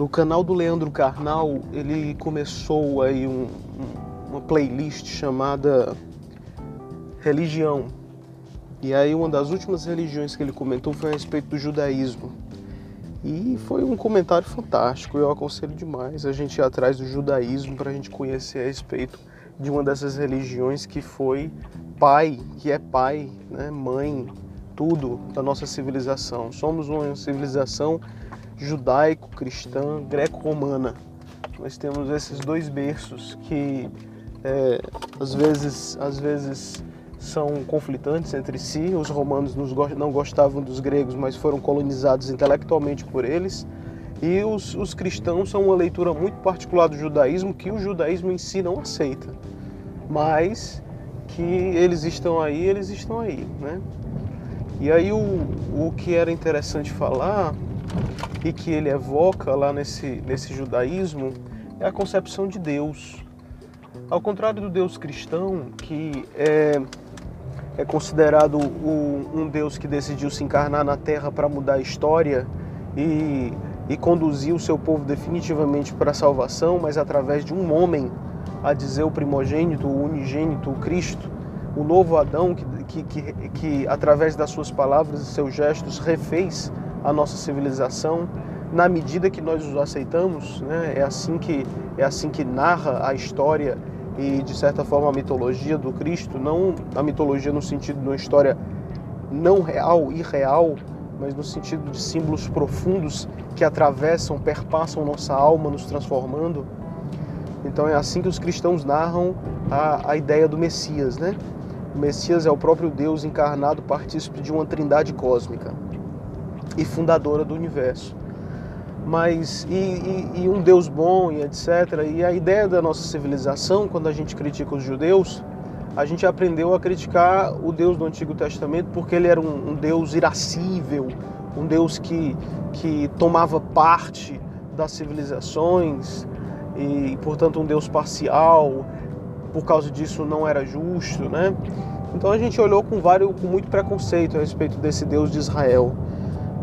no canal do Leandro Carnal, ele começou aí um, um, uma playlist chamada Religião. E aí uma das últimas religiões que ele comentou foi a respeito do judaísmo. E foi um comentário fantástico, eu aconselho demais a gente ir atrás do judaísmo para a gente conhecer a respeito de uma dessas religiões que foi pai, que é pai, né, mãe, tudo da nossa civilização. Somos uma civilização judaico-cristã, greco-romana. Nós temos esses dois berços que é, às vezes, às vezes são conflitantes entre si. Os romanos não gostavam dos gregos, mas foram colonizados intelectualmente por eles. E os, os, cristãos são uma leitura muito particular do judaísmo que o judaísmo em si não aceita. Mas que eles estão aí, eles estão aí, né? E aí o, o que era interessante falar e que ele evoca lá nesse, nesse judaísmo é a concepção de Deus. Ao contrário do Deus cristão, que é, é considerado o, um Deus que decidiu se encarnar na terra para mudar a história e, e conduzir o seu povo definitivamente para a salvação, mas através de um homem, a dizer o primogênito, o unigênito, o Cristo, o novo Adão que, que, que, que através das suas palavras e seus gestos refez a nossa civilização na medida que nós os aceitamos, né? é assim que é assim que narra a história e de certa forma a mitologia do Cristo, não a mitologia no sentido de uma história não real, irreal, mas no sentido de símbolos profundos que atravessam, perpassam nossa alma, nos transformando. Então é assim que os cristãos narram a, a ideia do Messias, né? O Messias é o próprio Deus encarnado, partícipe de uma trindade cósmica e fundadora do universo mas e, e, e, um Deus bom e etc. E a ideia da nossa civilização, quando a gente critica os judeus, a gente aprendeu a criticar o Deus do Antigo Testamento porque ele era um, um Deus irascível, um Deus que, que tomava parte das civilizações e, portanto, um Deus parcial. Por causa disso, não era justo, né? Então a gente olhou com, vários, com muito preconceito a respeito desse Deus de Israel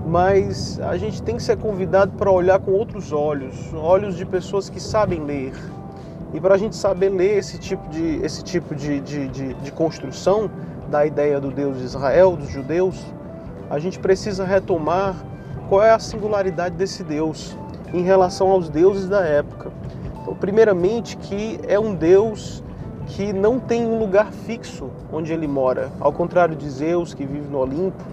mas a gente tem que ser convidado para olhar com outros olhos, olhos de pessoas que sabem ler. E para a gente saber ler esse tipo, de, esse tipo de, de, de, de construção da ideia do Deus de Israel, dos judeus, a gente precisa retomar qual é a singularidade desse Deus em relação aos deuses da época. Então, primeiramente, que é um Deus que não tem um lugar fixo onde ele mora, ao contrário de Zeus, que vive no Olimpo,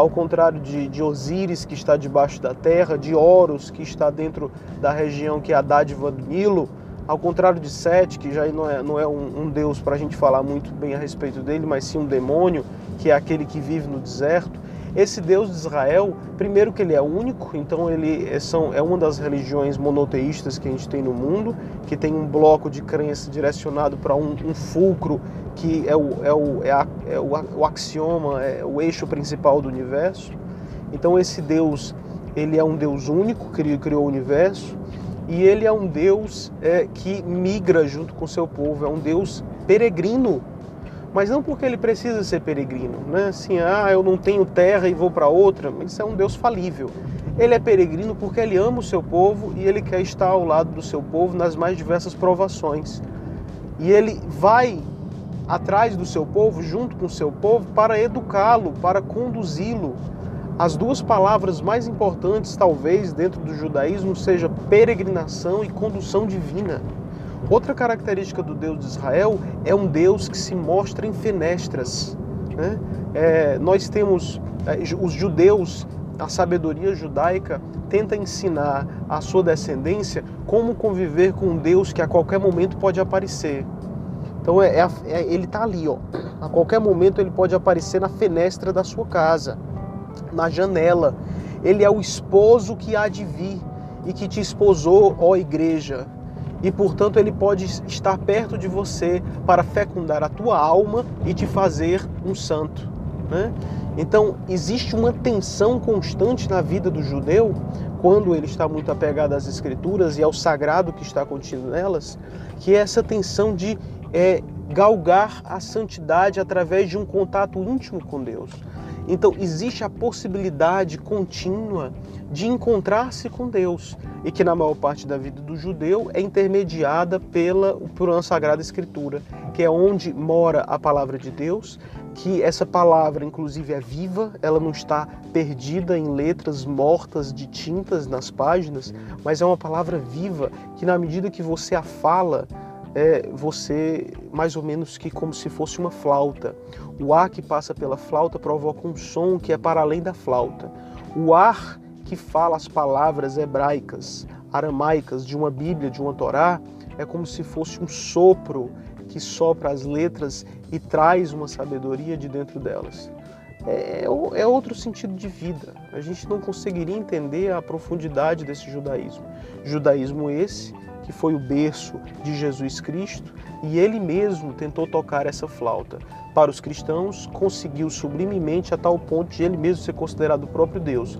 ao contrário de, de Osíris, que está debaixo da terra, de Horus, que está dentro da região que é a dádiva do Nilo, ao contrário de Sete, que já não é, não é um, um deus para a gente falar muito bem a respeito dele, mas sim um demônio, que é aquele que vive no deserto. Esse Deus de Israel, primeiro que ele é único, então ele é, são, é uma das religiões monoteístas que a gente tem no mundo, que tem um bloco de crença direcionado para um, um, fulcro que é o, é, o, é, a, é o, o axioma, é o eixo principal do universo. Então esse Deus, ele é um Deus único, que criou o universo, e ele é um Deus é, que migra junto com o seu povo, é um Deus peregrino mas não porque ele precisa ser peregrino, né? Assim, ah, eu não tenho terra e vou para outra, isso é um Deus falível. Ele é peregrino porque ele ama o seu povo e ele quer estar ao lado do seu povo nas mais diversas provações. E ele vai atrás do seu povo, junto com o seu povo, para educá-lo, para conduzi-lo. As duas palavras mais importantes, talvez, dentro do judaísmo, seja peregrinação e condução divina. Outra característica do Deus de Israel é um Deus que se mostra em fenestras. Né? É, nós temos é, os judeus, a sabedoria judaica tenta ensinar a sua descendência como conviver com um Deus que a qualquer momento pode aparecer. Então é, é, é ele está ali, ó. A qualquer momento ele pode aparecer na fenestra da sua casa, na janela. Ele é o esposo que há de vir e que te esposou, ó igreja e, portanto, ele pode estar perto de você para fecundar a tua alma e te fazer um santo. Né? Então, existe uma tensão constante na vida do judeu, quando ele está muito apegado às Escrituras e ao sagrado que está contido nelas, que é essa tensão de é, galgar a santidade através de um contato íntimo com Deus. Então existe a possibilidade contínua de encontrar-se com Deus e que na maior parte da vida do judeu é intermediada pela por uma sagrada escritura, que é onde mora a palavra de Deus, que essa palavra inclusive é viva, ela não está perdida em letras mortas de tintas nas páginas, mas é uma palavra viva que na medida que você a fala, é você mais ou menos que como se fosse uma flauta. O ar que passa pela flauta provoca um som que é para além da flauta. O ar que fala as palavras hebraicas, aramaicas de uma Bíblia, de uma Torá, é como se fosse um sopro que sopra as letras e traz uma sabedoria de dentro delas. É, é, outro sentido de vida. A gente não conseguiria entender a profundidade desse judaísmo. Judaísmo esse que foi o berço de Jesus Cristo e ele mesmo tentou tocar essa flauta. Para os cristãos, conseguiu sublimemente a tal ponto de ele mesmo ser considerado o próprio Deus.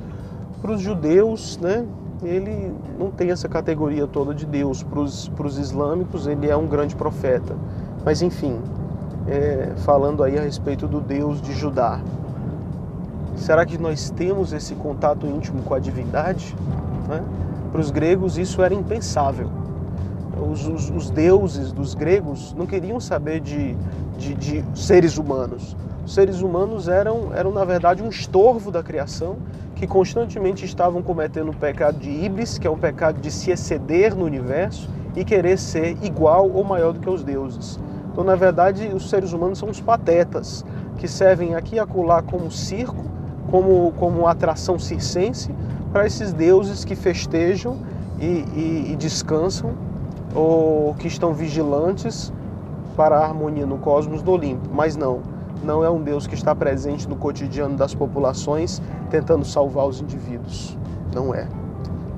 Para os judeus, né, ele não tem essa categoria toda de Deus. Para os islâmicos, ele é um grande profeta. Mas enfim, é, falando aí a respeito do Deus de Judá. Será que nós temos esse contato íntimo com a divindade? Né? Para os gregos isso era impensável. Os, os, os, deuses dos gregos não queriam saber de, de, de seres humanos. Os seres humanos eram, eram, na verdade, um estorvo da criação que constantemente estavam cometendo o pecado de iblis, que é um pecado de se exceder no universo e querer ser igual ou maior do que os deuses. Então, na verdade, os seres humanos são os patetas, que servem aqui e acolá como circo, como, como atração circense para esses deuses que festejam e, e, e descansam ou que estão vigilantes para a harmonia no cosmos do Olimpo. Mas não, não é um Deus que está presente no cotidiano das populações tentando salvar os indivíduos. Não é.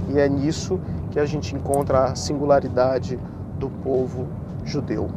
E é nisso que a gente encontra a singularidade do povo judeu.